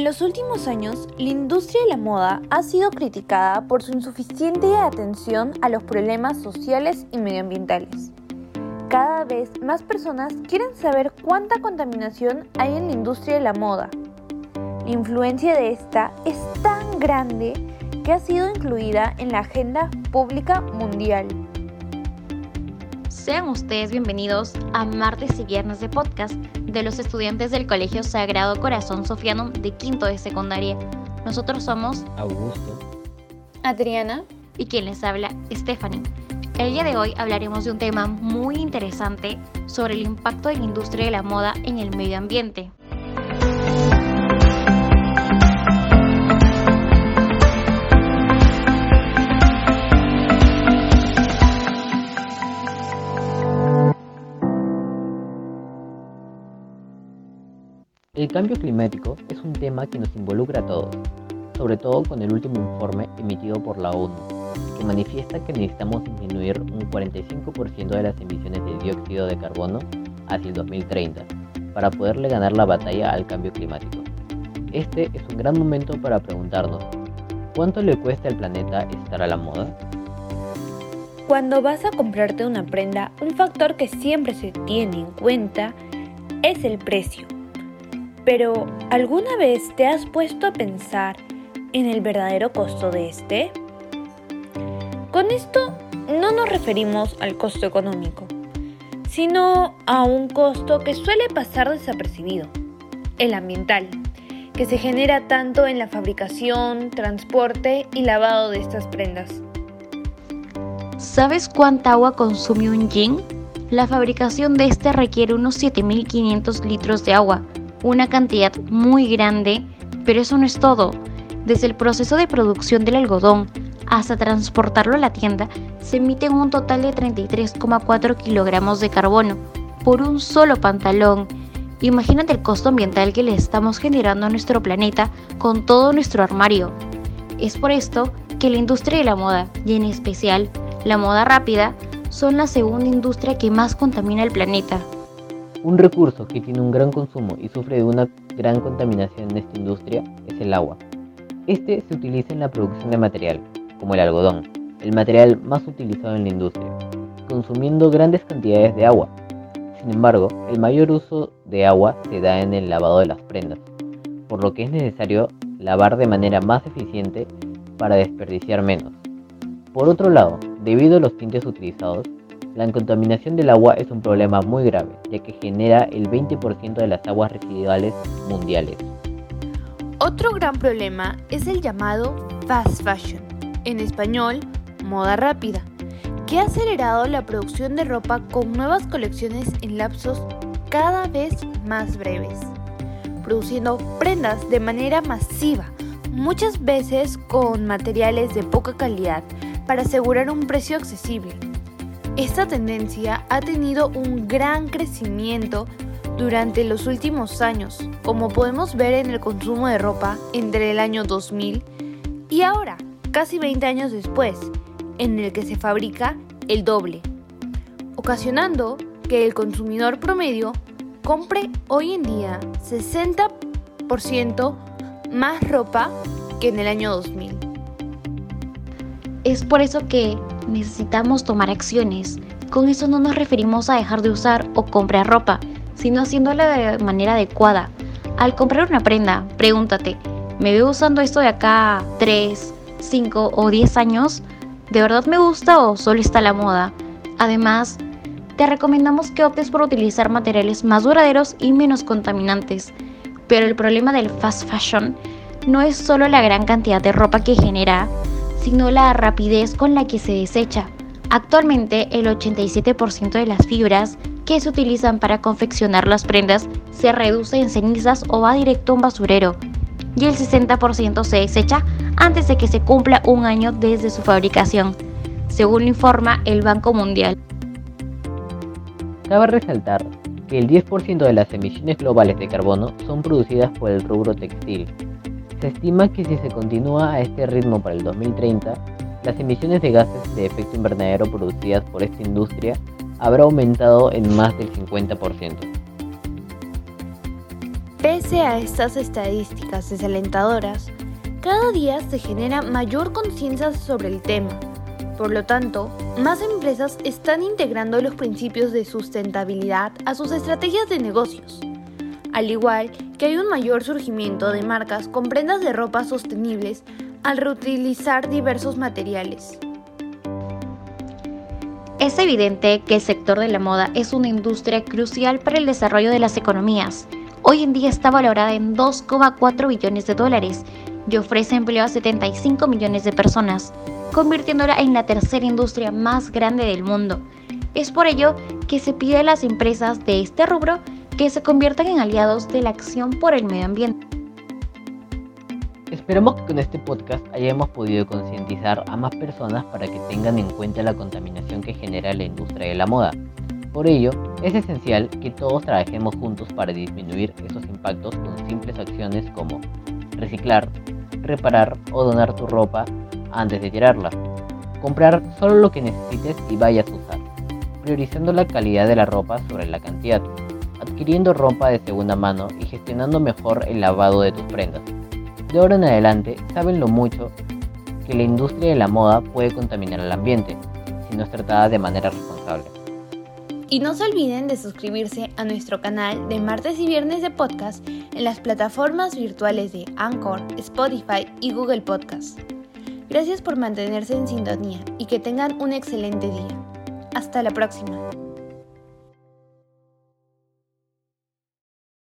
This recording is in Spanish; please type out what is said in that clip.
En los últimos años, la industria de la moda ha sido criticada por su insuficiente atención a los problemas sociales y medioambientales. Cada vez más personas quieren saber cuánta contaminación hay en la industria de la moda. La influencia de esta es tan grande que ha sido incluida en la agenda pública mundial. Sean ustedes bienvenidos a martes y viernes de podcast de los estudiantes del Colegio Sagrado Corazón Sofiano de quinto de secundaria. Nosotros somos Augusto, Adriana y quien les habla, Stephanie. El día de hoy hablaremos de un tema muy interesante sobre el impacto de la industria de la moda en el medio ambiente. El cambio climático es un tema que nos involucra a todos, sobre todo con el último informe emitido por la ONU, que manifiesta que necesitamos disminuir un 45% de las emisiones de dióxido de carbono hacia el 2030 para poderle ganar la batalla al cambio climático. Este es un gran momento para preguntarnos, ¿cuánto le cuesta al planeta estar a la moda? Cuando vas a comprarte una prenda, un factor que siempre se tiene en cuenta es el precio. Pero, ¿alguna vez te has puesto a pensar en el verdadero costo de este? Con esto no nos referimos al costo económico, sino a un costo que suele pasar desapercibido, el ambiental, que se genera tanto en la fabricación, transporte y lavado de estas prendas. ¿Sabes cuánta agua consume un jean? La fabricación de este requiere unos 7.500 litros de agua, una cantidad muy grande, pero eso no es todo. Desde el proceso de producción del algodón hasta transportarlo a la tienda, se emiten un total de 33,4 kilogramos de carbono por un solo pantalón. Imagínate el costo ambiental que le estamos generando a nuestro planeta con todo nuestro armario. Es por esto que la industria de la moda, y en especial la moda rápida, son la segunda industria que más contamina el planeta. Un recurso que tiene un gran consumo y sufre de una gran contaminación en esta industria es el agua. Este se utiliza en la producción de material, como el algodón, el material más utilizado en la industria, consumiendo grandes cantidades de agua. Sin embargo, el mayor uso de agua se da en el lavado de las prendas, por lo que es necesario lavar de manera más eficiente para desperdiciar menos. Por otro lado, debido a los tintes utilizados, la contaminación del agua es un problema muy grave, ya que genera el 20% de las aguas residuales mundiales. Otro gran problema es el llamado fast fashion, en español, moda rápida, que ha acelerado la producción de ropa con nuevas colecciones en lapsos cada vez más breves, produciendo prendas de manera masiva, muchas veces con materiales de poca calidad para asegurar un precio accesible. Esta tendencia ha tenido un gran crecimiento durante los últimos años, como podemos ver en el consumo de ropa entre el año 2000 y ahora, casi 20 años después, en el que se fabrica el doble, ocasionando que el consumidor promedio compre hoy en día 60% más ropa que en el año 2000. Es por eso que necesitamos tomar acciones. Con eso no nos referimos a dejar de usar o comprar ropa, sino haciéndola de manera adecuada. Al comprar una prenda, pregúntate, ¿me veo usando esto de acá 3, 5 o 10 años? ¿De verdad me gusta o solo está la moda? Además, te recomendamos que optes por utilizar materiales más duraderos y menos contaminantes. Pero el problema del fast fashion no es solo la gran cantidad de ropa que genera, sino la rapidez con la que se desecha. Actualmente el 87% de las fibras que se utilizan para confeccionar las prendas se reduce en cenizas o va directo a un basurero y el 60% se desecha antes de que se cumpla un año desde su fabricación, según lo informa el Banco Mundial. Cabe resaltar que el 10% de las emisiones globales de carbono son producidas por el rubro textil, se estima que si se continúa a este ritmo para el 2030, las emisiones de gases de efecto invernadero producidas por esta industria habrá aumentado en más del 50%. Pese a estas estadísticas desalentadoras, cada día se genera mayor conciencia sobre el tema. Por lo tanto, más empresas están integrando los principios de sustentabilidad a sus estrategias de negocios. Al igual que hay un mayor surgimiento de marcas con prendas de ropa sostenibles al reutilizar diversos materiales. Es evidente que el sector de la moda es una industria crucial para el desarrollo de las economías. Hoy en día está valorada en 2,4 billones de dólares y ofrece empleo a 75 millones de personas, convirtiéndola en la tercera industria más grande del mundo. Es por ello que se pide a las empresas de este rubro que se conviertan en aliados de la acción por el medio ambiente. Esperamos que con este podcast hayamos podido concientizar a más personas para que tengan en cuenta la contaminación que genera la industria de la moda. Por ello, es esencial que todos trabajemos juntos para disminuir esos impactos con simples acciones como reciclar, reparar o donar tu ropa antes de tirarla. Comprar solo lo que necesites y vayas a usar, priorizando la calidad de la ropa sobre la cantidad, adquiriendo ropa de segunda mano y gestionando mejor el lavado de tus prendas. De ahora en adelante, saben lo mucho que la industria de la moda puede contaminar el ambiente si no es tratada de manera responsable. Y no se olviden de suscribirse a nuestro canal de martes y viernes de podcast en las plataformas virtuales de Anchor, Spotify y Google Podcast. Gracias por mantenerse en sintonía y que tengan un excelente día. Hasta la próxima.